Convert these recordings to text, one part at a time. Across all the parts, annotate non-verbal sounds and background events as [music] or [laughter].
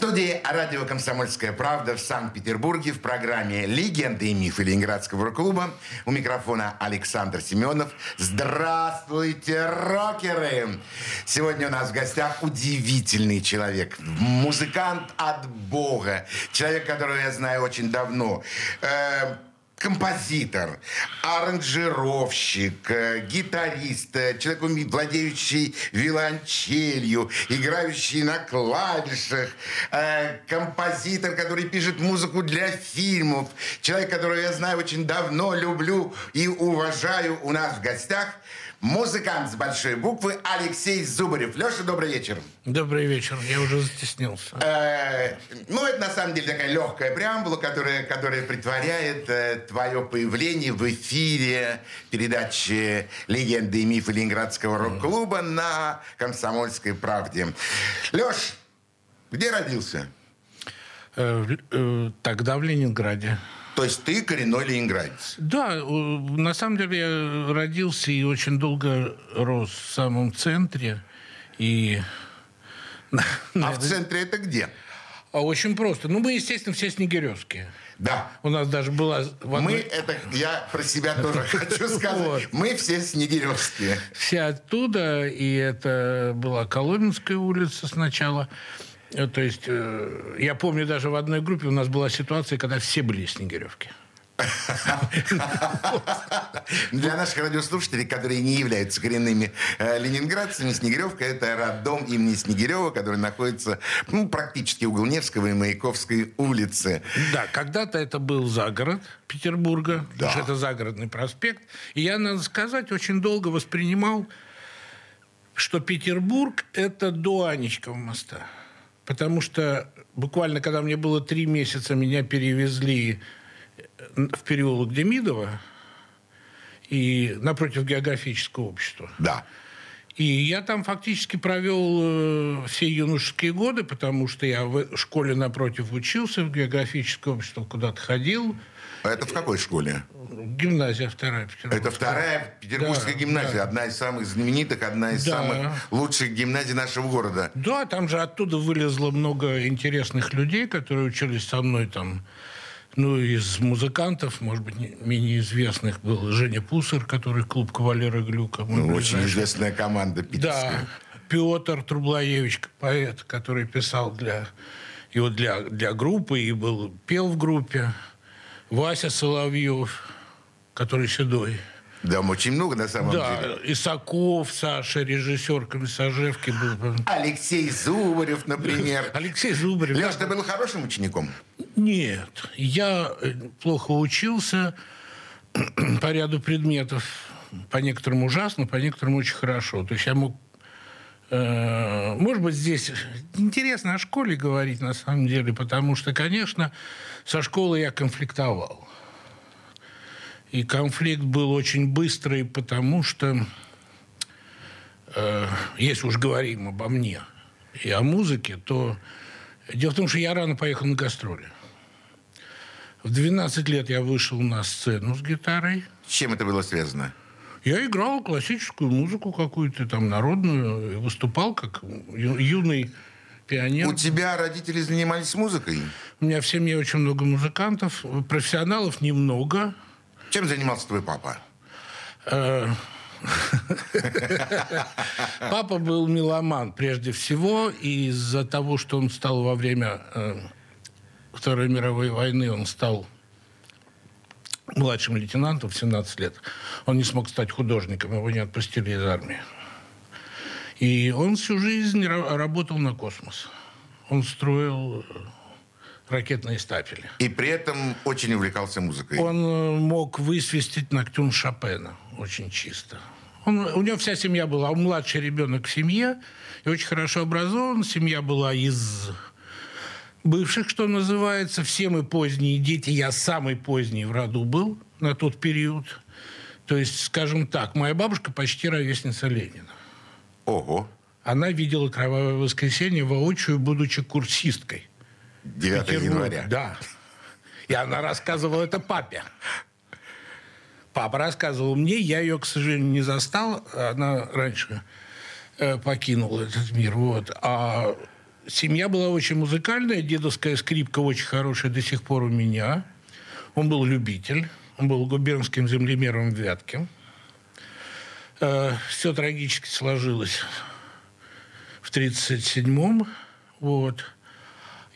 Студии радио «Комсомольская правда» в Санкт-Петербурге в программе «Легенды и мифы Ленинградского рок-клуба». У микрофона Александр Семенов. Здравствуйте, рокеры! Сегодня у нас в гостях удивительный человек. Музыкант от Бога. Человек, которого я знаю очень давно. Э, композитор, аранжировщик, э, гитарист, э, человек, владеющий виолончелью, играющий на клавишах, э, композитор, который пишет музыку для фильмов, человек, которого я знаю очень давно, люблю и уважаю у нас в гостях – музыкант с большой буквы Алексей Зубарев. Леша, добрый вечер. Добрый вечер. Я уже застеснился. Э, ну, это на самом деле такая легкая преамбула, которая, которая притворяет э, твое появление в эфире передачи «Легенды и мифы Ленинградского рок-клуба» на «Комсомольской правде». Леш, где родился? Э, э, тогда в Ленинграде. То есть ты коренной ленинградец? Да, на самом деле я родился и очень долго рос в самом центре. И... [laughs] А в центре это где? А очень просто. Ну, мы, естественно, все снегиревские. Да. У нас даже была... Одной... Мы, это я про себя тоже [laughs] хочу сказать. Мы все снегиревские. Все оттуда, и это была Коломенская улица сначала. Э, то есть, э, я помню, даже в одной группе у нас была ситуация, когда все были из Снегиревки. [laughs] Для наших радиослушателей, которые не являются коренными э, ленинградцами, Снегиревка – это роддом имени Снегирева, который находится ну, практически угол Невского и Маяковской улицы. Да, когда-то это был загород Петербурга, да. потому что это загородный проспект. И я, надо сказать, очень долго воспринимал, что Петербург – это до Анечкова моста. Потому что буквально, когда мне было три месяца, меня перевезли в переулок Демидова и напротив географического общества. Да. И я там фактически провел э, все юношеские годы, потому что я в школе напротив учился, в географическое общество куда-то ходил. А это в какой школе? Гимназия вторая Это вторая петербургская да, гимназия, да. одна из самых знаменитых, одна из да. самых лучших гимназий нашего города. Да, там же оттуда вылезло много интересных людей, которые учились со мной там. Ну, из музыкантов, может быть, менее известных был Женя Пусар, который клуб Кавалера Глюка. Ну, очень известная команда питерская. Да, Петр Трублаевич, поэт, который писал для, его для, для группы и был, пел в группе. Вася Соловьев, который седой. Да, очень много на самом да, деле. Да, Исаков, Саша, режиссер комиссажевки был. Алексей Зубарев, например. [laughs] Алексей Зубарев. Леш, ты был хорошим учеником? Нет, я э, плохо учился [clears throat] по ряду предметов. По некоторым ужасно, по некоторым очень хорошо. То есть я мог может быть, здесь интересно о школе говорить, на самом деле, потому что, конечно, со школы я конфликтовал. И конфликт был очень быстрый, потому что, э, если уж говорим обо мне и о музыке, то дело в том, что я рано поехал на гастроли. В 12 лет я вышел на сцену с гитарой. С чем это было связано? Я играл классическую музыку какую-то там народную, выступал как ю- юный пионер. У тебя родители занимались музыкой? У меня в семье очень много музыкантов, профессионалов немного – чем занимался твой папа? Э, папа был меломан прежде всего, и из-за того, что он стал во время э, Второй мировой войны, он стал младшим лейтенантом в 17 лет. Он не смог стать художником, его не отпустили из армии. И он всю жизнь работал на космос. Он строил ракетные стапели. И при этом очень увлекался музыкой. Он э, мог высвистить Ноктюн Шопена очень чисто. Он, у него вся семья была, он младший ребенок в семье, и очень хорошо образован. Семья была из бывших, что называется. Все мы поздние дети. Я самый поздний в роду был на тот период. То есть, скажем так, моя бабушка почти ровесница Ленина. Ого. Она видела «Кровавое воскресенье» воочию, будучи курсисткой. 9 Петербург, января. Да. И она рассказывала это папе. Папа рассказывал мне, я ее, к сожалению, не застал, она раньше э, покинула этот мир. Вот. А семья была очень музыкальная, дедовская скрипка очень хорошая до сих пор у меня. Он был любитель, он был губернским землемером в Вятке. Э, все трагически сложилось в 1937-м. Вот.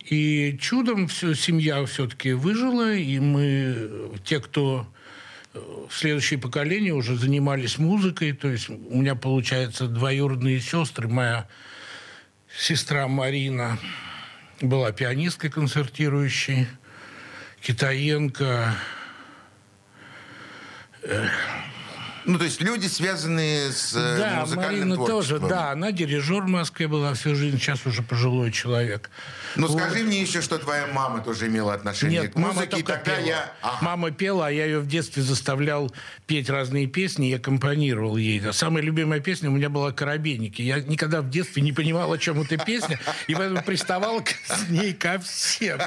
И чудом все, семья все-таки выжила, и мы, те, кто э, следующее поколение уже занимались музыкой, то есть у меня, получается, двоюродные сестры, моя сестра Марина была пианисткой концертирующей, Китаенко, Ну, то есть люди, связанные с э, да, музыкальным Марина творчеством. тоже, да, она дирижер в Москве была всю жизнь, сейчас уже пожилой человек. Ну, Вот. скажи мне еще, что твоя мама тоже имела отношение Нет, к мама музыке. только тогда пела. я... Ага. Мама пела, а я ее в детстве заставлял петь разные песни и аккомпанировал ей. Самая любимая песня у меня была «Коробейники». Я никогда в детстве не понимал, о чем эта песня, и поэтому приставал к ней ко всем.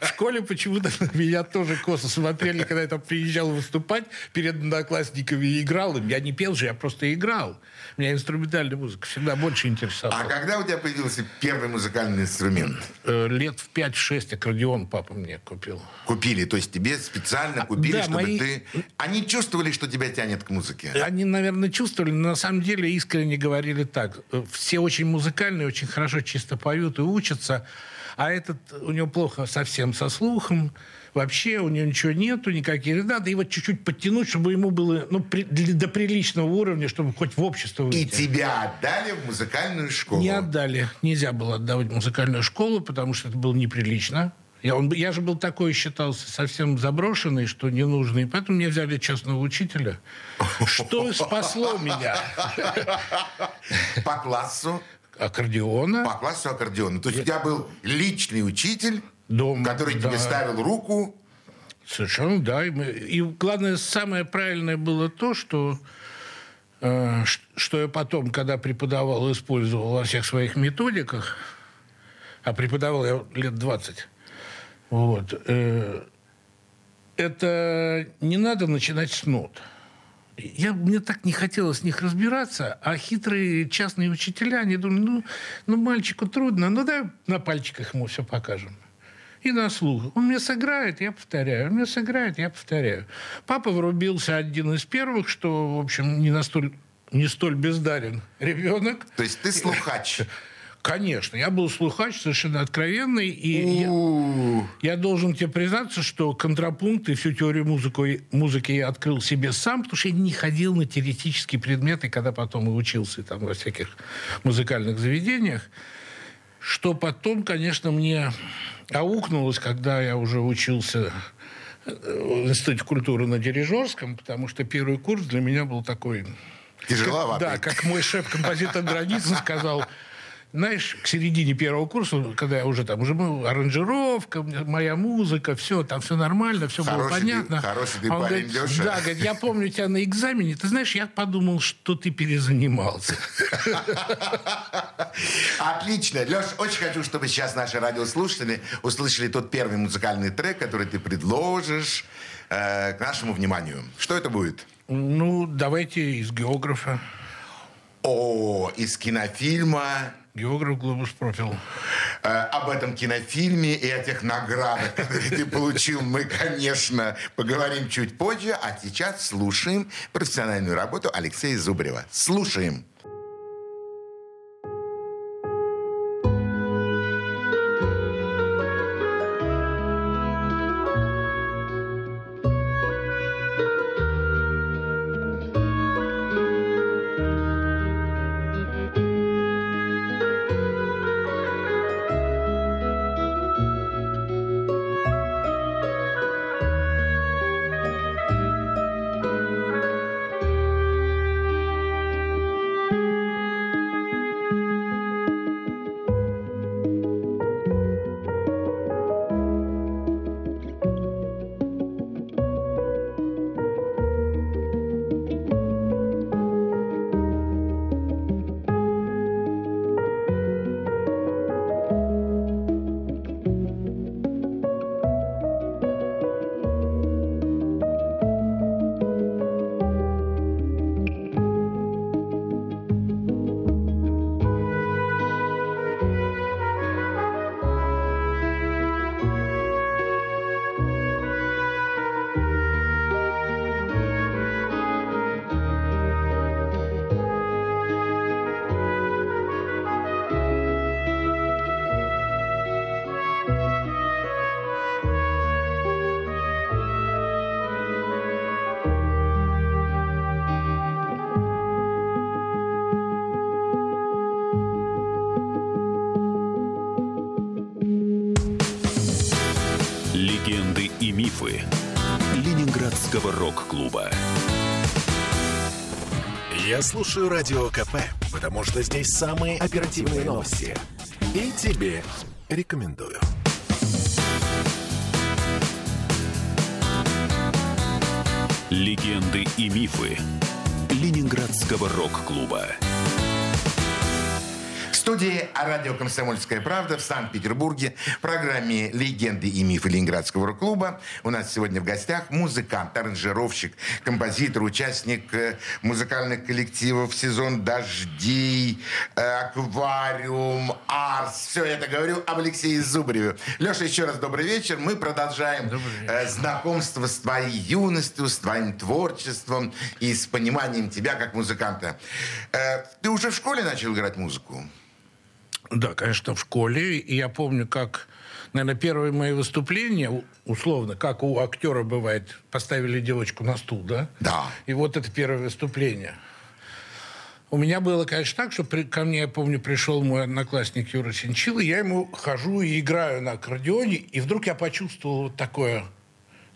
В школе почему-то [laughs] меня тоже косо смотрели, когда я там приезжал выступать перед одноклассниками и играл им. Я не пел же, я просто играл. Меня инструментальная музыка всегда больше интересовала. А когда у тебя появился первый музыкальный инструмент? Э, Лет в 5-6 аккордеон папа мне купил. Купили, то есть тебе специально купили, да, чтобы мои- ты... Они чувствовали, что тебя тянет к музыке? Они, наверное, чувствовали, но на самом деле искренне говорили так. Э, Все очень музыкальные, очень хорошо чисто поют и учатся, а этот, у него плохо совсем со слухом, вообще у него ничего нету, никаких надо его чуть-чуть подтянуть, чтобы ему было ну, при- до приличного уровня, чтобы хоть в общество И выйти. тебя отдали в музыкальную школу? Не отдали. Нельзя было отдавать в музыкальную школу, потому что это было неприлично. Я, он, я же был такой, считался, совсем заброшенный, что ненужный. Поэтому мне взяли частного учителя. Что спасло меня? По классу? Аккордеона. По классу аккордеона. То есть у тебя был личный учитель, Дома, который да. тебе ставил руку. Совершенно, да. И, мы- и главное, самое правильное было то, что, э, что я потом, когда преподавал, использовал во всех своих методиках, а преподавал я лет 20, вот, э, это не надо начинать с нот. Я, мне так не хотелось с них разбираться, а хитрые частные учителя, они думали, ну, ну мальчику трудно, ну дай на пальчиках ему все покажем. И на слух. Он мне сыграет, я повторяю. Он мне сыграет, я повторяю. Папа врубился один из первых, что, в общем, не, настоль, не столь бездарен ребенок. То есть ты слухач. [laughs] Конечно, я был слухач совершенно откровенный, и я, я должен тебе признаться, что контрапункт и всю теорию музыку, музыки я открыл себе сам, потому что я не ходил на теоретические предметы, когда потом и учился там, во всяких музыкальных заведениях. Что потом, конечно, мне аукнулось, когда я уже учился э, в Институте культуры на Дирижерском, потому что первый курс для меня был такой Тяжеловатый. да, как мой шеф-композитор Границын сказал, знаешь, к середине первого курса, когда я уже там, уже был аранжировка, моя музыка, все, там все нормально, все было Хороший ты- понятно. хороший ты Он парень, говорит, Лёша. Да, говорит, я помню тебя на экзамене, ты знаешь, я подумал, что ты перезанимался. [laughs] Отлично. Леш, очень хочу, чтобы сейчас наши радиослушатели услышали тот первый музыкальный трек, который ты предложишь э, к нашему вниманию. Что это будет? Ну, давайте из географа. О, из кинофильма Географ Глобус пропил. Э, об этом кинофильме и о тех наградах, которые ты получил, мы, конечно, поговорим чуть позже. А сейчас слушаем профессиональную работу Алексея Зубрева. Слушаем. Мифы Ленинградского рок-клуба. Я слушаю Радио КП, потому что здесь самые оперативные новости. И тебе рекомендую. Легенды и мифы Ленинградского рок-клуба. Студии радио «Комсомольская правда» в Санкт-Петербурге в программе «Легенды и мифы Ленинградского рок-клуба». У нас сегодня в гостях музыкант, аранжировщик, композитор, участник э, музыкальных коллективов «Сезон дождей», э, «Аквариум», «Арс». Все это говорю об Алексее Зубареве. Леша, еще раз добрый вечер. Мы продолжаем э, знакомство с твоей юностью, с твоим творчеством и с пониманием тебя как музыканта. Ты уже в школе начал играть музыку? Да, конечно, в школе. И я помню, как, наверное, первые мои выступления, условно, как у актера бывает, поставили девочку на стул, да? Да. И вот это первое выступление. У меня было, конечно, так, что при, ко мне, я помню, пришел мой одноклассник Юра Синчил, и я ему хожу и играю на аккордеоне, и вдруг я почувствовал вот такое,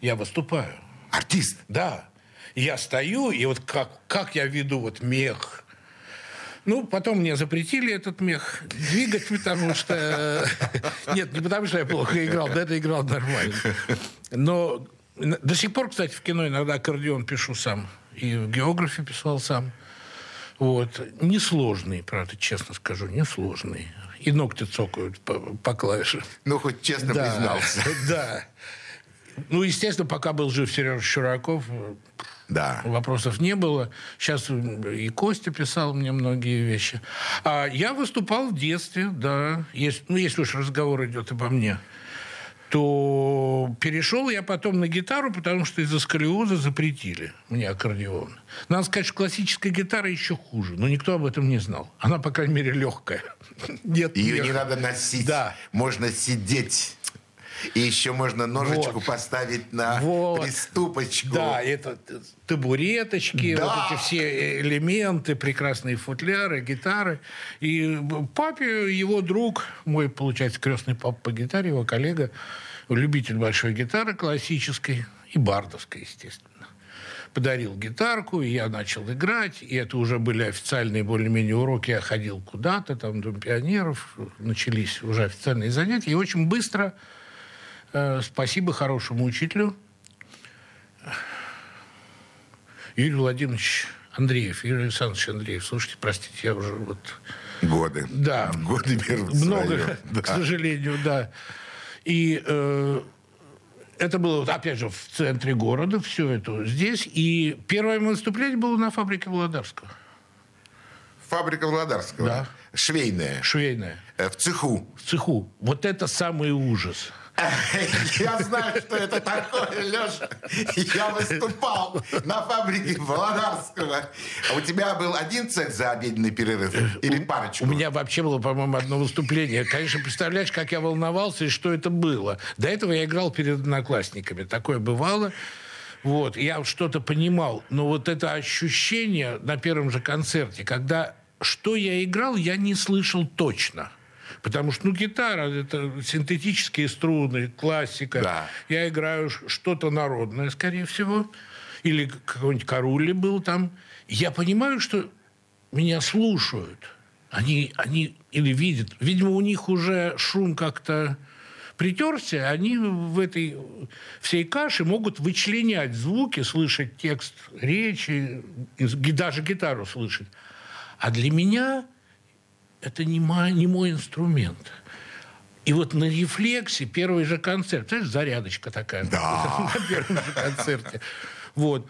я выступаю. Артист? Да. И я стою, и вот как, как я веду вот мех, ну, потом мне запретили этот мех двигать, потому что... Нет, не потому что я плохо играл, да это играл нормально. Но до сих пор, кстати, в кино иногда аккордеон пишу сам. И в географии писал сам. Вот. Несложный, правда, честно скажу, несложный. И ногти цокают по, по клавишам. Ну, хоть честно да, признался. Да. Ну, естественно, пока был жив Сережа Чураков, да. Вопросов не было. Сейчас и Костя писал мне многие вещи. А я выступал в детстве, да. Есть, ну, если уж разговор идет обо мне то перешел я потом на гитару, потому что из-за сколиоза запретили мне аккордеон. Надо сказать, что классическая гитара еще хуже, но никто об этом не знал. Она, по крайней мере, легкая. [laughs] Нет, Ее не надо носить. Да. Можно сидеть. И еще можно ножичку вот. поставить на вот. приступочку. Да, это табуреточки, да. вот эти все элементы, прекрасные футляры, гитары. И папе его друг, мой, получается, крестный папа по гитаре, его коллега, любитель большой гитары классической и бардовской, естественно подарил гитарку, и я начал играть, и это уже были официальные более-менее уроки, я ходил куда-то, там, Дом пионеров, начались уже официальные занятия, и очень быстро спасибо хорошему учителю. Юрий Владимирович Андреев, Юрий Александрович Андреев. Слушайте, простите, я уже вот... Годы. Да. Годы берут Много, [laughs] свое. к да. сожалению, да. И э, это было, опять же, в центре города, все это здесь. И первое выступление было на фабрике Володарского. Фабрика Володарского? Да. Швейная? Швейная. Э, в цеху? В цеху. Вот это самый ужас. [laughs] Я знаю, что это такое, Леша. Я выступал на фабрике Володарского. А у тебя был один цех за обеденный перерыв? Или парочку? У меня вообще было, по-моему, одно выступление. Конечно, представляешь, как я волновался и что это было. До этого я играл перед одноклассниками. Такое бывало. Вот, я что-то понимал. Но вот это ощущение на первом же концерте, когда что я играл, я не слышал точно. Потому что, ну, гитара – это синтетические струны, классика. Да. Я играю что-то народное, скорее всего. Или какой-нибудь Карули был там. Я понимаю, что меня слушают. Они, они или видят. Видимо, у них уже шум как-то притерся, они в этой всей каше могут вычленять звуки, слышать текст речи, даже гитару слышать. А для меня это не мой, не мой инструмент. И вот на рефлексе первый же концерт, знаешь, зарядочка такая. Да. [laughs] На первом же концерте. Вот.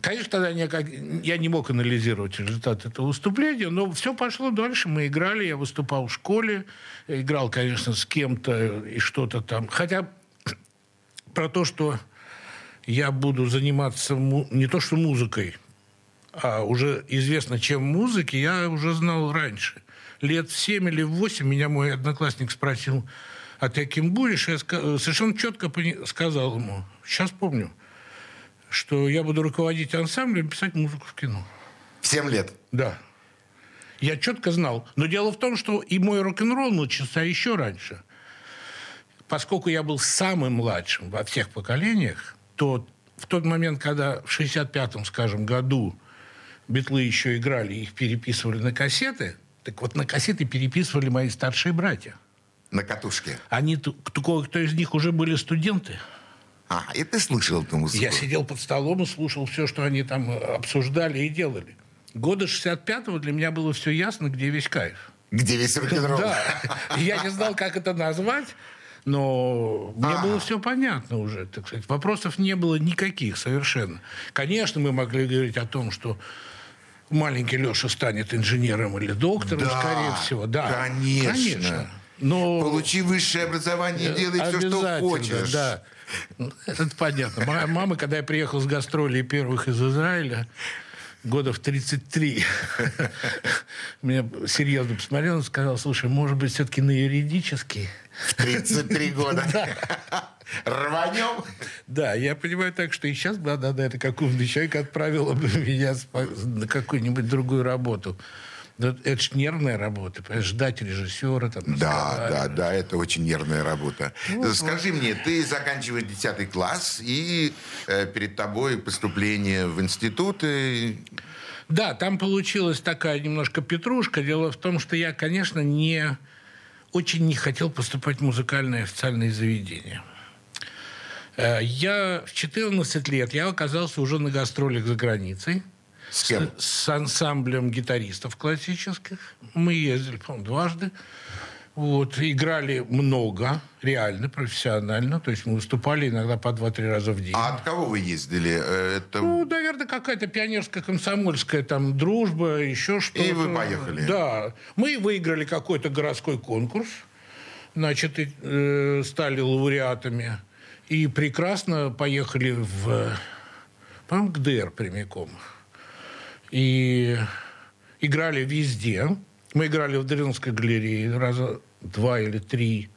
Конечно, тогда я, как, я не мог анализировать результат этого выступления, но все пошло дальше. Мы играли, я выступал в школе, играл, конечно, с кем-то и что-то там. Хотя [clears throat] про то, что я буду заниматься не то что музыкой, а уже известно, чем музыки, я уже знал раньше лет в 7 или в 8 меня мой одноклассник спросил, а ты кем будешь? Я совершенно четко сказал ему, сейчас помню, что я буду руководить ансамблем и писать музыку в кино. В 7 лет? Да. Я четко знал. Но дело в том, что и мой рок-н-ролл начался еще раньше. поскольку я был самым младшим во всех поколениях, то в тот момент, когда в 65-м, скажем, году битлы еще играли, их переписывали на кассеты, так вот на кассеты переписывали мои старшие братья. На катушке. Они, кто, кто из них уже были студенты. А, и ты слышал эту музыку? Я сидел под столом и слушал все, что они там обсуждали и делали. Года 65-го для меня было все ясно, где весь кайф. Где весь рок-н-ролл. Да. Я не знал, как это назвать, но мне А. было все понятно уже, так сказать. Вопросов не было никаких совершенно. Конечно, мы могли говорить о том, что маленький Леша станет инженером или доктором, Да, скорее всего. Да, конечно. Но Получи высшее образование и делай все, что хочешь. Да. Ну, Это понятно. Моя мама, когда я приехал с гастролей первых из Израиля, года в 33, [laughs] меня серьезно посмотрел и сказал, слушай, может быть, все-таки на юридический? 33 года. [laughs] Рванем. Да, я понимаю так, что и сейчас бы она, наверное, какого-нибудь человека отправила бы [laughs] меня на какую-нибудь другую работу. Но это ж нервная работа, ждать режиссера. Там, Да, да, да, это очень нервная работа. Ну, Скажи мне, ты заканчиваешь 10 класс, и э, перед тобой поступление в институт. и- Да, там получилась такая немножко петрушка. Дело в том, что я, конечно, не очень не хотел поступать в музыкальное официальное заведение. Э, Я в 14 лет я оказался уже на гастролях за границей С кем? с ансамблем гитаристов классических. Мы ездили, по-моему, дважды. Вот, играли много, реально, профессионально. То есть мы выступали иногда по 2-3 раза в день. А от кого вы ездили? Э, Это... Ну, наверное, какая-то пионерская комсомольская там дружба, еще что-то. И вы поехали. Да. Мы выиграли какой-то городской конкурс, значит, и, э, стали лауреатами. И прекрасно поехали в, по-моему, ГДР прямиком. И играли везде. Мы играли в Дринской галерее раза два или три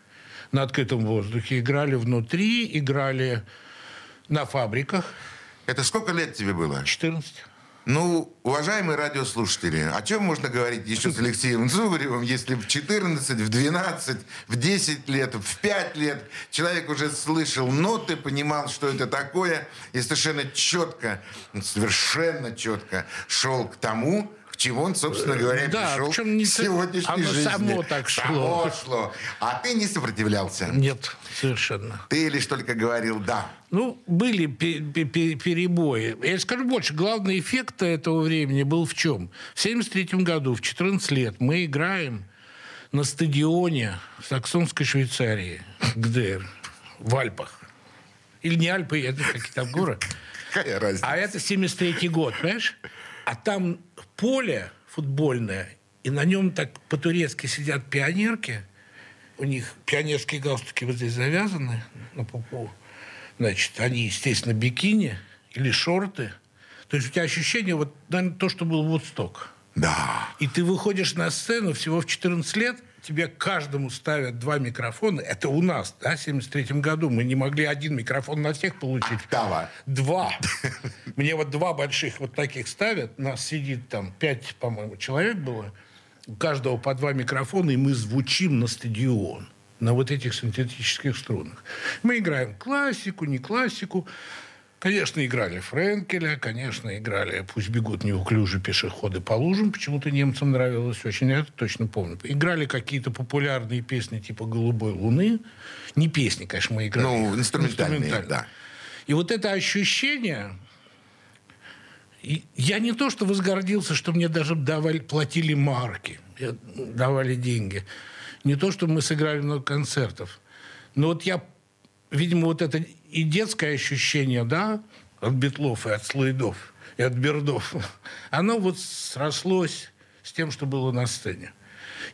на открытом воздухе. Играли внутри, играли на фабриках. Это сколько лет тебе было? 14. Ну, уважаемые радиослушатели, о чем можно говорить еще с Алексеем Зубаревым, если в 14, в 12, в 10 лет, в 5 лет человек уже слышал ноты, понимал, что это такое, и совершенно четко, совершенно четко шел к тому, к чему он, собственно говоря, Да, пришел причем не в сегодняшней оно жизни. само так шло. Само шло. А ты не сопротивлялся. Нет, совершенно. Ты лишь только говорил «да». Ну, были пе- пе- пе- перебои. Я скажу больше. Главный эффект этого времени был в чем? В 73 году, в 14 лет, мы играем на стадионе в Саксонской Швейцарии, ГДР, в Альпах. Или не Альпы, это какие там горы. Какая разница? А это 73 год, понимаешь? А там поле футбольное, и на нем так по-турецки сидят пионерки. У них пионерские галстуки вот здесь завязаны на пупу. Значит, они, естественно, бикини или шорты. То есть у тебя ощущение, вот, наверное, то, что был Вудсток. Да. И ты выходишь на сцену всего в 14 лет, тебе каждому ставят два микрофона. Это у нас, да, в 73 году. Мы не могли один микрофон на всех получить. Октава. Два. [laughs] Мне вот два больших вот таких ставят. Нас сидит там пять, по-моему, человек было. У каждого по два микрофона, и мы звучим на стадион на вот этих синтетических струнах. Мы играем классику, не классику. Конечно, играли Френкеля, конечно, играли «Пусть бегут неуклюже пешеходы по лужам». Почему-то немцам нравилось очень, я это точно помню. Играли какие-то популярные песни типа «Голубой луны». Не песни, конечно, мы играли. Ну, их. инструментальные, да. И вот это ощущение... Я не то, что возгордился, что мне даже давали, платили марки, давали деньги. Не то, что мы сыграли много концертов. Но вот я, видимо, вот это и детское ощущение, да, от Бетлов и от Слоидов, и от Бердов, [laughs] оно вот срослось с тем, что было на сцене.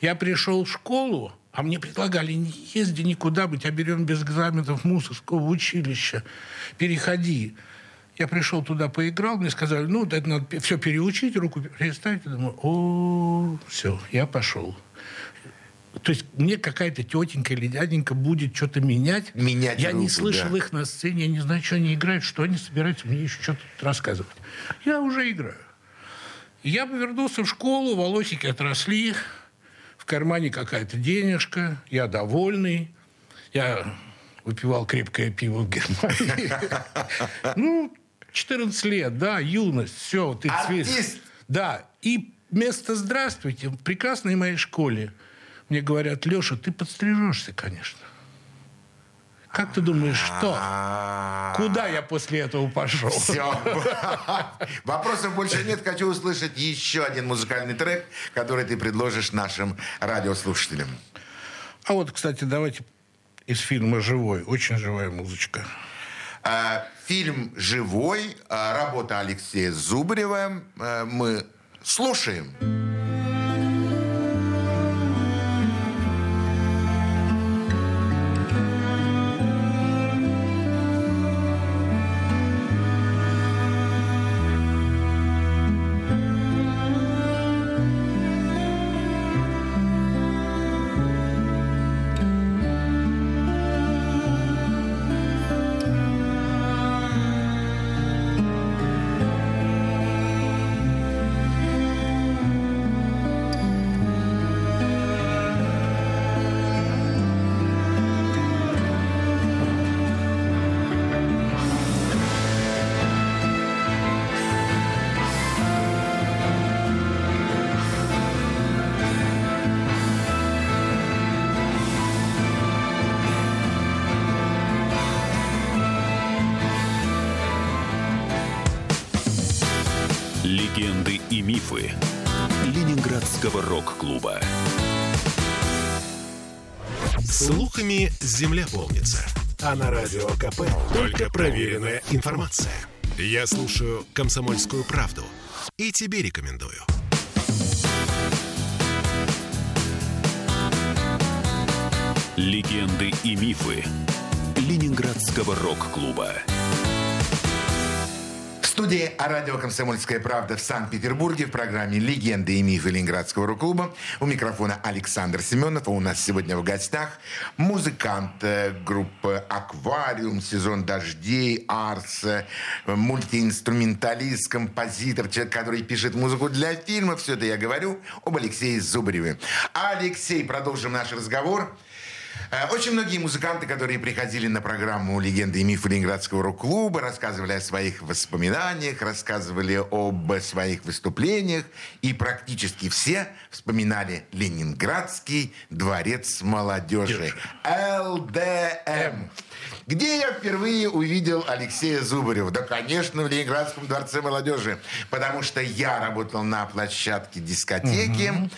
Я пришел в школу, а мне предлагали, не езди никуда, мы тебя берем без экзаменов мусорского училища, переходи. Я пришел туда, поиграл, мне сказали, ну, это надо все переучить, руку переставить. Я думаю, о, все, я пошел. То есть мне какая-то тетенька или дяденька будет что-то менять. Менять Я не руку, слышал да. их на сцене, я не знаю, что они играют, что они собираются мне еще что-то рассказывать. Я уже играю. Я вернулся в школу, волосики отросли, в кармане какая-то денежка, я довольный. Я выпивал крепкое пиво в Германии. [laughs] Ну, 14 лет, да, юность, все. Ты Артист! Да, и вместо «здравствуйте» в прекрасной моей школе мне говорят, Леша, ты подстрижешься, конечно. Как ты думаешь, что? Куда я после этого пошел? Все. Вопросов больше нет. Хочу услышать еще один музыкальный трек, который ты предложишь нашим радиослушателям. А вот, кстати, давайте из фильма «Живой». Очень живая музычка. А, Фильм «Живой», а, работа Алексея Зубарева. А, Мы слушаем. Легенды мифы Ленинградского рок-клуба. Слухами земля полнится. А на радио КП только проверенная информация. Я слушаю «Комсомольскую правду» и тебе рекомендую. Легенды и мифы Ленинградского рок-клуба. Студии радио «Комсомольская правда» в Санкт-Петербурге в программе «Легенды и мифы Ленинградского рок-клуба». У микрофона Александр Семенов. А у нас сегодня в гостях музыкант э, группы «Аквариум», «Сезон дождей», «Арс», э, мультиинструменталист, композитор, человек, который пишет музыку для фильмов. Все это я говорю об Алексее Зубареве. Алексей, продолжим наш разговор. Э, Очень многие музыканты, которые приходили на программу «Легенды и мифы Ленинградского рок-клуба», рассказывали о своих воспоминаниях, рассказывали об своих выступлениях, и практически все вспоминали Ленинградский дворец молодежи, ЛДМ. Где я впервые увидел Алексея Зубарева? Да, конечно, в Ленинградском дворце молодежи. Потому что я работал на площадке дискотеки,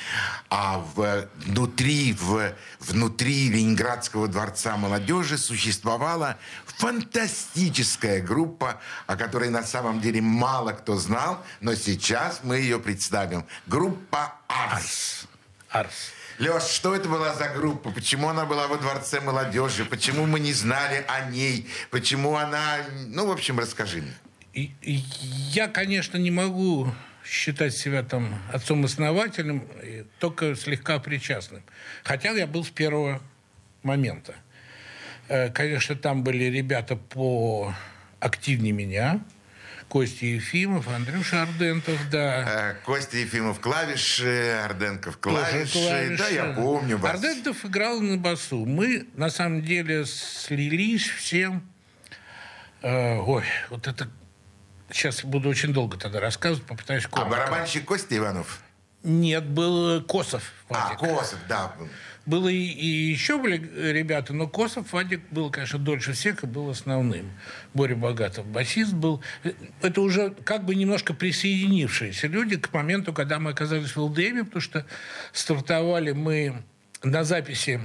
а в- внутри, в, внутри Ленинградского дворца молодежи существовала фантастическая группа, о которой на самом деле мало кто знал, но сейчас мы ее представим. Группа «Арс». Арс. Леш, что это была за группа? Почему она была во Дворце молодежи? Почему мы не знали о ней? Почему она... Ну, в общем, расскажи мне. Я, конечно, не могу считать себя там отцом-основателем, только слегка причастным. Хотя я был с первого момента. Э, Конечно, там были ребята по активнее меня. Костя Ефимов, Андрюша Ардентов, да. Э, Костя Ефимов клавиши, Арденков клавиши. клавиши. Да, я помню вас. Ардентов играл на басу. Мы, на самом деле, слились всем. Э, ой, вот это... Сейчас буду очень долго тогда рассказывать, попытаюсь А коротко. барабанщик Костя Иванов? Нет, был Косов. А, Вадик. Косов, да. Было и, и еще были ребята, но Косов Вадик был, конечно, дольше всех и был основным. Боря Богатов басист был. Это уже как бы немножко присоединившиеся люди к моменту, когда мы оказались в ЛДМ, потому что стартовали мы на записи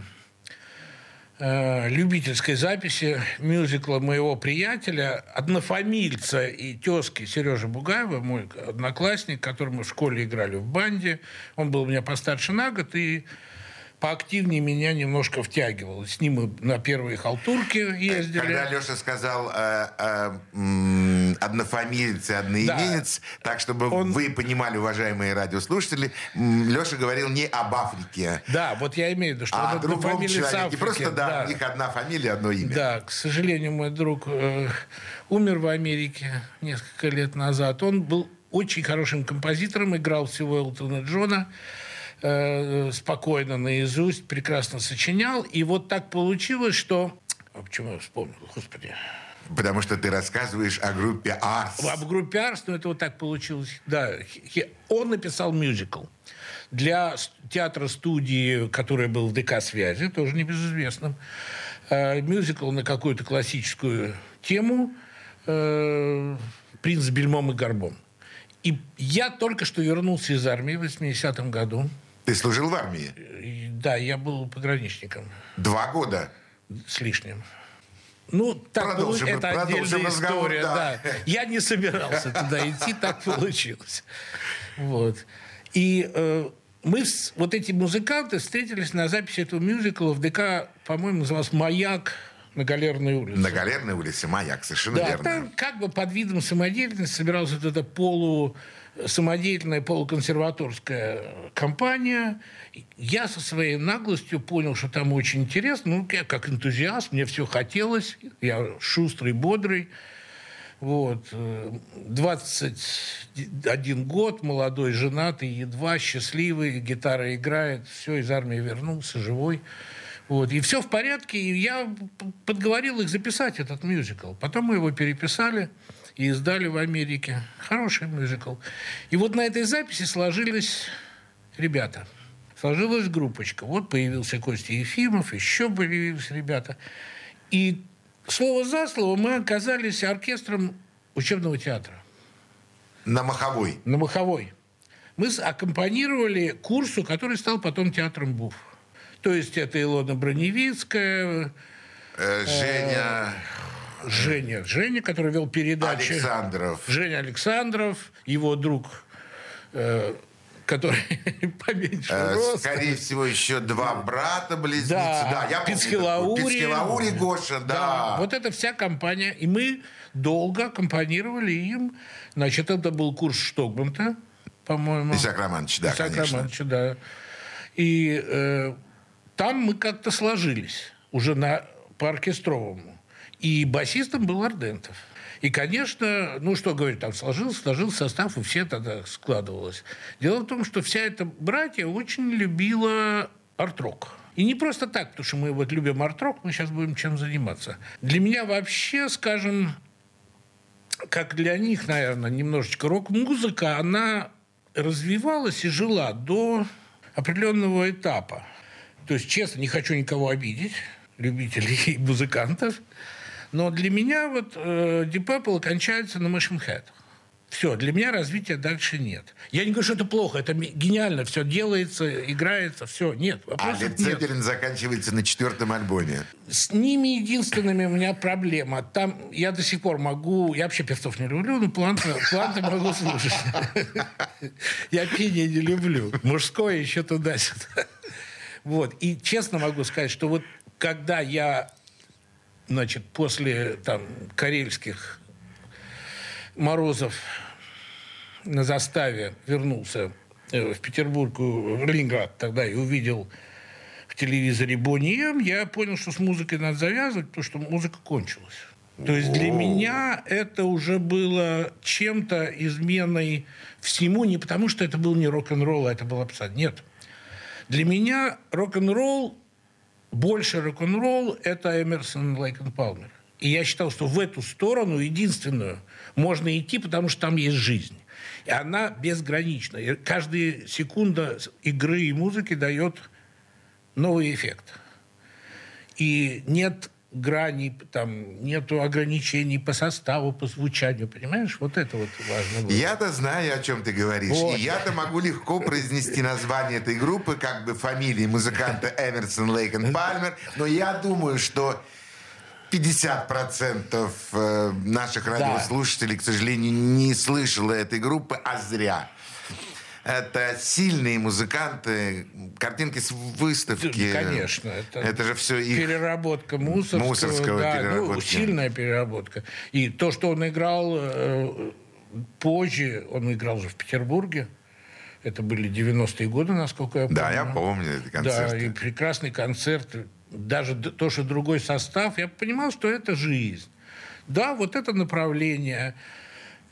э, любительской записи мюзикла моего приятеля, однофамильца и тезки Сережи Бугаева, мой одноклассник, которым мы в школе играли в банде. Он был у меня постарше на год и поактивнее меня немножко втягивал. С ним мы на первые халтурки ездили. Когда Леша сказал э, э, однофамилец и одноименец, так, чтобы Он- вы понимали, уважаемые радиослушатели, Леша говорил не об Африке, Да, вот я имею в виду, что а о другом человеке. Африки, Просто, да, да. у них одна фамилия, одно имя. Да, к сожалению, мой друг э, умер в Америке несколько лет назад. Он был очень хорошим композитором, играл всего Элтона Джона, э, спокойно, наизусть, прекрасно сочинял. И вот так получилось, что А почему я вспомнил? Господи. Потому что ты рассказываешь о группе Арс. Об группе Арс, но это вот так получилось. Да, он написал мюзикл для театра-студии, который был в ДК «Связи», тоже небезызвестным. Э, мюзикл на какую-то классическую тему э, «Принц с бельмом и горбом». И я только что вернулся из армии в 80-м году. Ты служил в армии? Да, я был пограничником. Два года? С лишним. Ну, так продолжим, это отдельная разговор, история, да. да. Я не собирался туда идти, так получилось. Вот. И э, мы, вот эти музыканты, встретились на записи этого мюзикла в ДК, по-моему, назывался «Маяк», на Галерной улице. На Галерной улице, маяк, совершенно да, верно. Там как бы под видом самодеятельности собиралась вот эта полу самодеятельная полуконсерваторская компания. Я со своей наглостью понял, что там очень интересно. Ну, я как энтузиаст, мне все хотелось. Я шустрый, бодрый. Вот. 21 год, молодой, женатый, едва, счастливый, гитара играет, все, из армии вернулся, живой. Вот. И все в порядке, и я подговорил их записать этот мюзикл. Потом мы его переписали и издали в Америке. Хороший мюзикл. И вот на этой записи сложились ребята. Сложилась группочка. Вот появился Костя Ефимов, еще появились ребята. И слово за слово мы оказались оркестром учебного театра. На Маховой? На Маховой. Мы аккомпанировали курсу, который стал потом театром БУФ. То есть это Илона Броневицкая, э, Женя... Э, Женя, Женя, который вел передачу. Александров. Женя Александров, его друг, э, который [laughs] поменьше э, роста. Скорее всего, еще два брата-близнеца. Да, да я Пицхилаури. Пицхилаури, Гоша, да. да. Вот это вся компания. И мы долго аккомпанировали им. Значит, это был курс Штокманта, по-моему. Исаак Романович, да, Исаак конечно. Романович, да. И э, там мы как-то сложились уже на, по оркестровому. И басистом был Ардентов. И, конечно, ну что говорить, там сложился, сложился состав, и все тогда складывалось. Дело в том, что вся эта братья очень любила арт-рок. И не просто так, потому что мы вот любим арт-рок, мы сейчас будем чем заниматься. Для меня вообще, скажем, как для них, наверное, немножечко рок-музыка, она развивалась и жила до определенного этапа. То есть, честно, не хочу никого обидеть, любителей [laughs] музыкантов. Но для меня вот э, Deep Purple кончается на Machine Head. Все, для меня развития дальше нет. Я не говорю, что это плохо, это гениально, все делается, играется, все, нет. А Zeppelin заканчивается на четвертом альбоме. С ними единственными у меня проблема. Там я до сих пор могу, я вообще певцов не люблю, но планты, планты могу слушать. [laughs] Я пение не люблю. Мужское еще туда-сюда. Вот. И честно могу сказать, что вот когда я, значит, после там карельских морозов на заставе вернулся э, в Петербург, в Ленинград тогда и увидел в телевизоре Бонни я понял, что с музыкой надо завязывать, потому что музыка кончилась. То есть для меня это уже было чем-то изменой всему, не потому что это был не рок-н-ролл, а это был абсолютно Нет. Для меня рок-н-ролл, больше рок-н-ролл – это Эмерсон, Лейк и Палмер. И я считал, что в эту сторону единственную можно идти, потому что там есть жизнь. И она безгранична. И каждая секунда игры и музыки дает новый эффект. И нет граней, там нету ограничений по составу, по звучанию, понимаешь? Вот это вот важно. Я-то знаю, о чем ты говоришь. Вот. И я-то могу легко произнести название этой группы, как бы фамилии музыканта Эмерсон, Лейкен, Пальмер, но я думаю, что 50% э, наших радиослушателей, да. к сожалению, не слышало этой группы, а зря. Это сильные музыканты, картинки с выставки. Конечно. Это, это же все их... Переработка мусорского. Мусорского да, Ну, сильная переработка. И то, что он играл э, позже, он играл же в Петербурге. Это были 90-е годы, насколько я помню. Да, я помню эти концерты. Да, и прекрасный концерт. Даже то, что другой состав, я понимал, что это жизнь. Да, вот это направление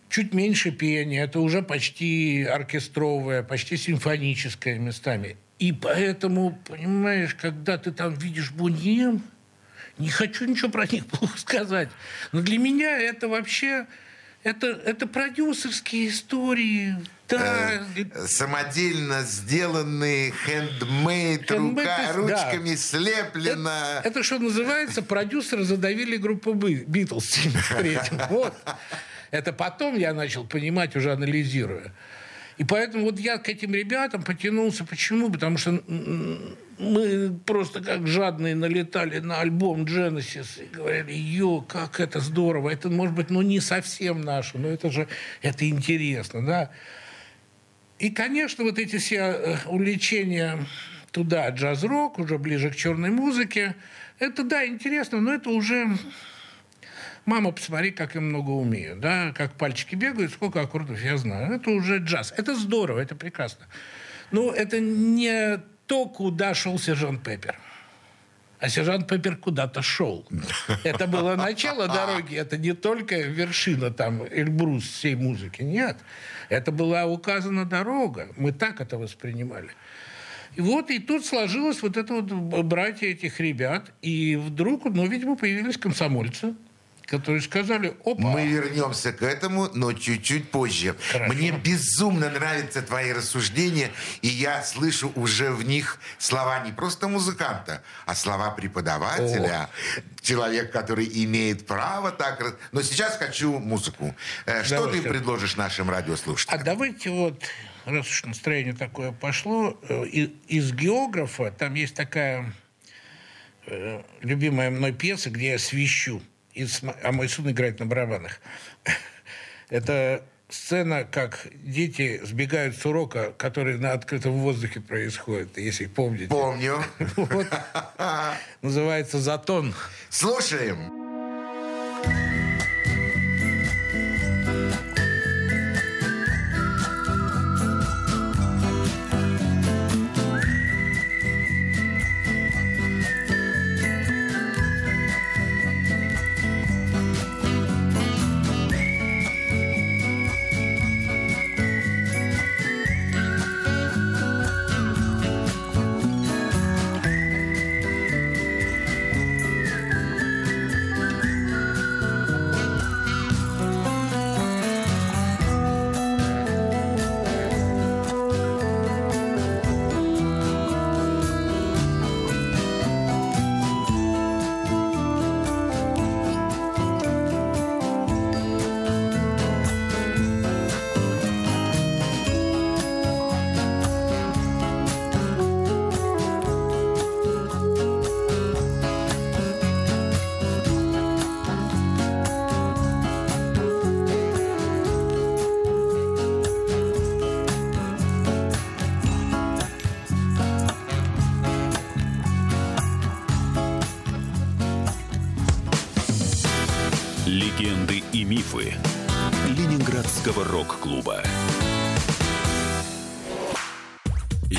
чуть меньше пения, это уже почти оркестровое, почти симфоническое местами. И поэтому, понимаешь, когда ты там видишь Буньем, Не хочу ничего про них [laughs] плохо сказать. Но для меня это вообще... Это, это продюсерские истории. Да. Э, самодельно сделанные, хендмейд, рука, ручками да. слеплено. Это, это, что называется, продюсеры задавили группу Битлз. Вот. Это потом я начал понимать, уже анализируя. И поэтому вот я к этим ребятам потянулся. Почему? Потому что мы просто как жадные налетали на альбом Genesis и говорили, ё, как это здорово. Это, может быть, ну, не совсем наше, но это же это интересно, да. И, конечно, вот эти все э, увлечения туда, джаз-рок, уже ближе к черной музыке, это, да, интересно, но это уже Мама, посмотри, как я много умею, да, как пальчики бегают, сколько аккордов я знаю. Это уже джаз. Это здорово, это прекрасно. Но это не то, куда шел сержант Пеппер. А сержант Пеппер куда-то шел. [laughs] Это было начало дороги, это не только вершина там Эльбрус всей музыки, нет. Это была указана дорога. Мы так это воспринимали. И вот, и тут сложилось вот это вот братья этих ребят. И вдруг, ну, видимо, появились комсомольцы которые сказали, опа. Мы вернемся к этому, но чуть-чуть позже. Хорошо. Мне безумно нравятся твои рассуждения, и я слышу уже в них слова не просто музыканта, а слова преподавателя, О. человек, который имеет право так... Но сейчас хочу музыку. Э, что ты предложишь нашим радиослушателям? А давайте вот, раз уж настроение такое пошло, э, из географа, там есть такая э, любимая мной пьеса, где я свищу а мой сын играет на барабанах. [laughs] Это сцена, как дети сбегают с урока, который на открытом воздухе происходит, если помните. Помню. [laughs] [laughs] Называется «Затон». Слушаем.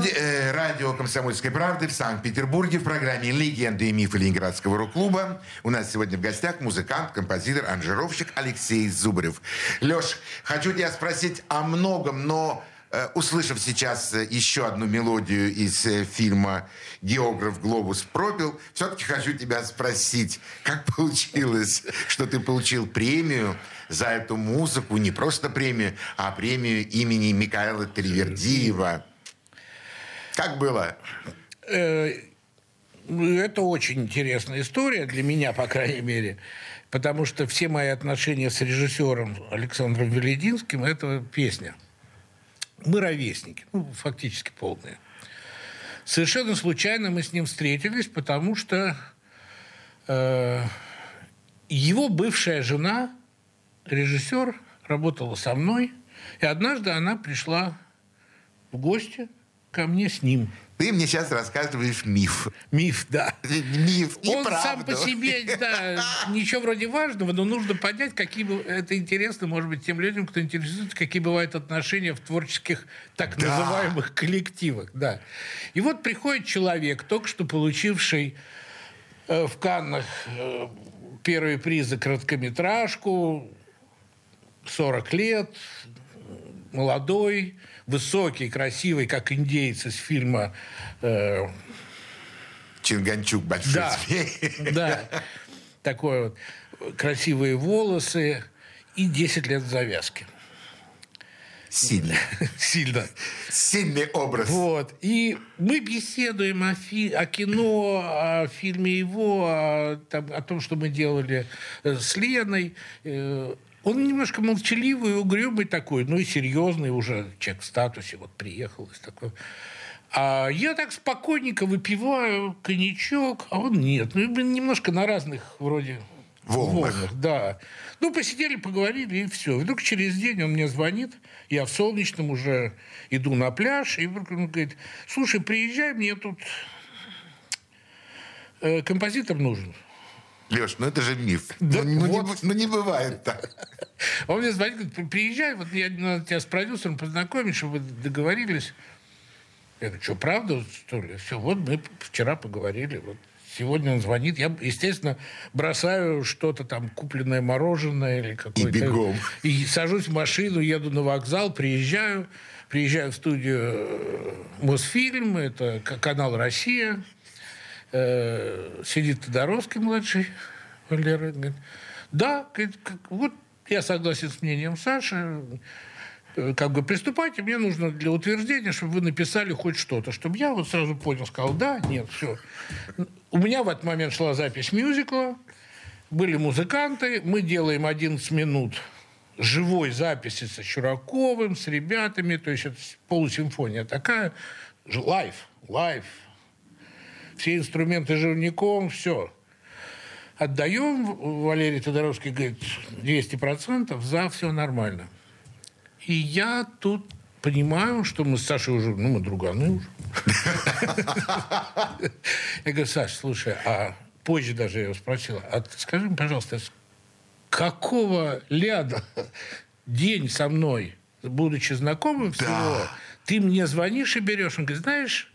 студии э, радио «Комсомольской правды» в Санкт-Петербурге в программе «Легенды и мифы Ленинградского рок-клуба». У нас сегодня в гостях музыкант, композитор, аранжировщик Алексей Зубарев. Леш, хочу тебя спросить о многом, но э, услышав сейчас э, еще одну мелодию из э, фильма «Географ Глобус пропил», все-таки хочу тебя спросить, как получилось, что ты получил премию за эту музыку, не просто премию, а премию имени Микаэла Тривердиева. Как было? Э, это очень интересная история для меня, по крайней мере, потому что все мои отношения с режиссером Александром Велединским – это песня. Мы ровесники, ну, фактически полные. Совершенно случайно мы с ним встретились, потому что э, его бывшая жена, режиссер, работала со мной, и однажды она пришла в гости – ко мне с ним. Ты мне сейчас рассказываешь миф. Миф, да. Миф, Он неправду. сам по себе, да, ничего вроде важного, но нужно понять, какие бы- это интересно, может быть, тем людям, кто интересуется, какие бывают отношения в творческих так Да. называемых коллективах, да. И вот приходит человек, только что получивший э, в Каннах э, первый приз за короткометражку, 40 лет, молодой, высокий, красивый, как индейец из фильма э, Чинганчук большой да, змей. да. [laughs] Такой вот красивые волосы и 10 лет завязки. Сильный. [laughs] Сильно. Сильный образ. Вот. И мы беседуем о, фи- о кино, о фильме его, о, там, о том, что мы делали э, с Леной. Он немножко молчаливый, угрюмый такой, ну и серьезный уже человек в статусе, вот приехал из такой. А я так спокойненько выпиваю коньячок, а он нет. Ну, немножко на разных вроде Волнах. да. Ну, посидели, поговорили, и все. Вдруг через день он мне звонит, я в Солнечном уже иду на пляж, и вдруг он говорит, слушай, приезжай, мне тут э, композитор нужен. Леш, ну это же миф. Да, ну, ну не, вот. бу- ну не бывает так. Он мне звонит, говорит, «При- приезжай, вот я надо тебя с продюсером познакомить, чтобы вы договорились. Я говорю, что, правда, что ли? Все, вот мы вчера поговорили, вот сегодня он звонит. Я, естественно, бросаю что-то там, купленное мороженое или какое-то. бегом. И сажусь в машину, еду на вокзал, приезжаю, приезжаю в студию Мосфильм, это канал «Россия». Э, сидит Тодоровский младший, Валера, говорит, да, говорит, как- вот я согласен с мнением Саши, Э, как бы приступайте, мне нужно для утверждения, чтобы вы написали хоть что-то, чтобы я вот сразу понял, сказал, да, нет, все. У меня в этот момент шла запись мюзикла, были музыканты, мы делаем 11 минут живой записи со Чураковым, с ребятами, то есть это полусимфония такая, live, live, все инструменты живняком, все. Отдаем, Валерий Тодоровский говорит, 200%, за все нормально. И я тут понимаю, что мы с Сашей уже, ну, мы друганы уже. Я говорю, Саш, слушай, а позже даже я его спросил, а скажи мне, пожалуйста, какого ляда день со мной, будучи знакомым всего, ты мне звонишь и берешь? Он говорит, знаешь,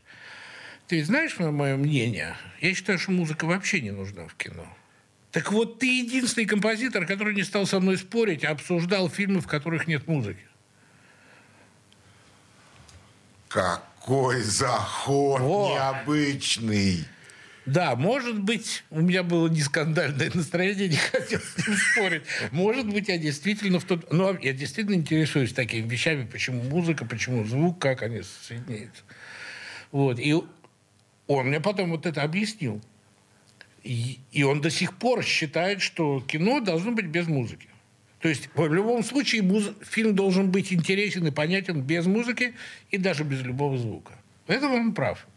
ты знаешь мое мнение? Я считаю, что музыка вообще не нужна в кино. Так вот, ты единственный композитор, который не стал со мной спорить, а обсуждал фильмы, в которых нет музыки. Какой заход Во. необычный. Да, может быть, у меня было не скандальное настроение, [laughs] не хотел с ним спорить. Может быть, я действительно в тот... Ну, я действительно интересуюсь такими вещами, почему музыка, почему звук, как они соединяются. Вот. И он мне потом вот это объяснил. И, он до сих пор считает, что кино должно быть без музыки. То есть в любом случае муз- фильм должен быть интересен и понятен без музыки и даже без любого звука. В этом он прав.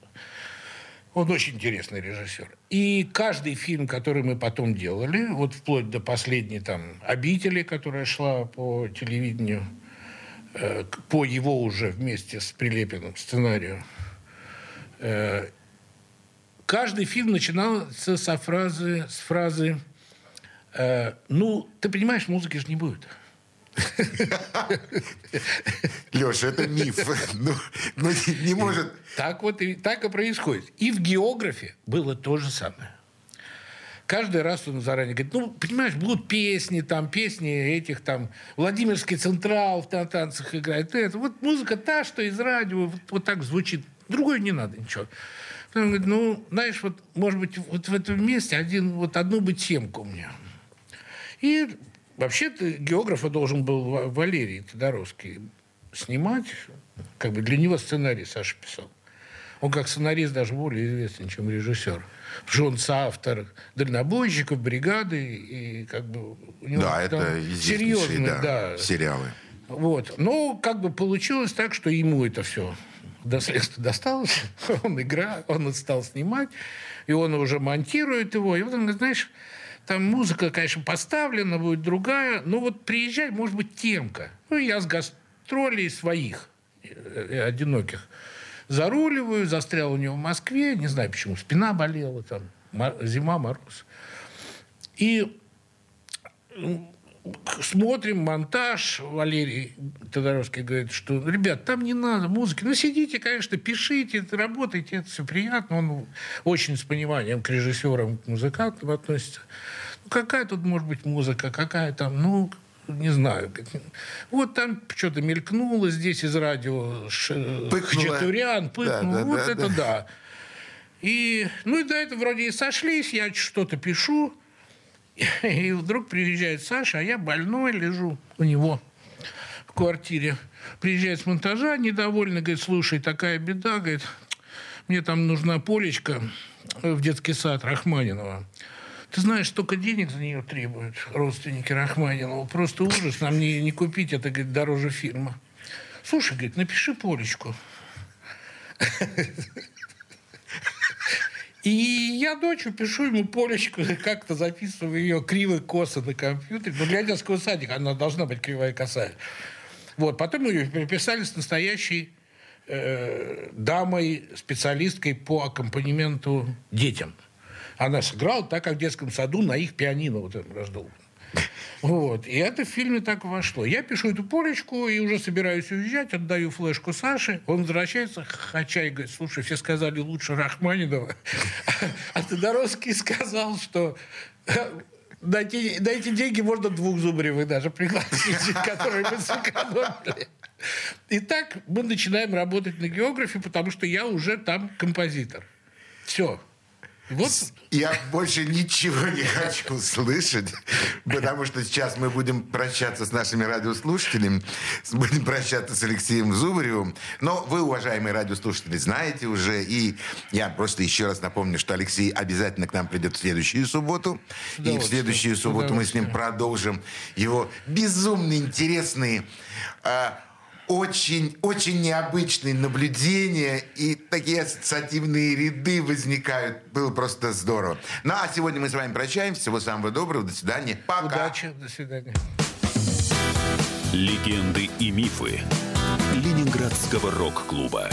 Он очень интересный режиссер. И каждый фильм, который мы потом делали, вот вплоть до последней там «Обители», которая шла по телевидению, э, по его уже вместе с Прилепиным сценарию, э, каждый фильм начинался со фразы, с фразы э, «Ну, ты понимаешь, музыки же не будет». Леша, это миф. Ну, ну, не, не может... Так вот и так и происходит. И в географе было то же самое. Каждый раз он заранее говорит, ну, понимаешь, будут песни, там, песни этих, там, Владимирский Централ в тан- танцах играет. Это. Вот музыка та, что из радио, вот, вот так звучит. Другой не надо ничего. Он говорит, ну, знаешь, вот, может быть, вот в этом месте один, вот одну бы темку у меня. И вообще-то географа должен был Ва- Валерий Тодоровский снимать. Как бы для него сценарий Саша писал. Он как сценарист даже более известен, чем режиссер. Потому что он соавтор «Дальнобойщиков», «Бригады». И как бы у него Да, это серьезные, да, да, сериалы. вот. Но как бы получилось так, что ему это все до следствия досталось. [laughs] Он игра, он стал снимать, и он уже монтирует его. И вот он говорит, знаешь, там музыка, конечно, поставлена, будет другая, но вот приезжай, может быть, темка. Ну, я с гастролей своих, э, э, одиноких, Заруливаю, застрял у него в Москве, не знаю почему, спина болела, там, зима, мороз. И смотрим монтаж, Валерий Тодоровский говорит, что, ребят, там не надо музыки. Ну, сидите, конечно, пишите, работайте, это все приятно. Он очень с пониманием к режиссерам, к музыкантам относится. Ну, какая тут может быть музыка, какая там, ну, не знаю. Вот там что-то мелькнуло здесь из радио Хачатурян, пыкнул. Да, да, вот да, это да. да. И, ну и да, это вроде и сошлись, я что-то пишу, [laughs] и вдруг приезжает Саша, а я больной лежу у него в квартире. Приезжает с монтажа, недовольный, говорит, слушай, такая беда, говорит, мне там нужна полечка в детский сад Рахманинова. Ты знаешь, столько денег за нее требуют родственники Рахманинова. Просто ужас, нам не, не купить, это, говорит, дороже фильма. Слушай, говорит, напиши полечку. [laughs] И я дочь пишу ему полечку, [laughs] как-то записываю ее криво косо на компьютере. Ну, для детского садика она должна быть кривая косая. Вот. Потом ее переписали с настоящей э, дамой, специалисткой по аккомпанементу детям. Она сыграла так, как в детском саду на их пианино вот этом раздолбанном. Вот. И это в фильме так вошло. Я пишу эту полечку и уже собираюсь уезжать, отдаю флешку Саше. Он возвращается, хача, и говорит, слушай, все сказали лучше Рахманинова. А Тодоровский сказал, что дайте, дайте деньги, можно двух Зубаревых даже пригласить, [laughs] которые мы сэкономили. И так мы начинаем работать на географии, потому что я уже там композитор. Все. Вот. Я больше ничего не хочу слышать, потому что сейчас мы будем прощаться с нашими радиослушателями, будем прощаться с Алексеем Зубаревым. Но вы, уважаемые радиослушатели, знаете уже, и я просто еще раз напомню, что Алексей обязательно к нам придет в следующую субботу. И в следующую субботу мы с ним продолжим его безумно интересные а, очень, очень необычные наблюдения и такие ассоциативные ряды возникают. Было просто здорово. Ну, а сегодня мы с вами прощаемся. Всего самого доброго. До свидания. Пока. Удачи. До свидания. Легенды и мифы Ленинградского рок-клуба.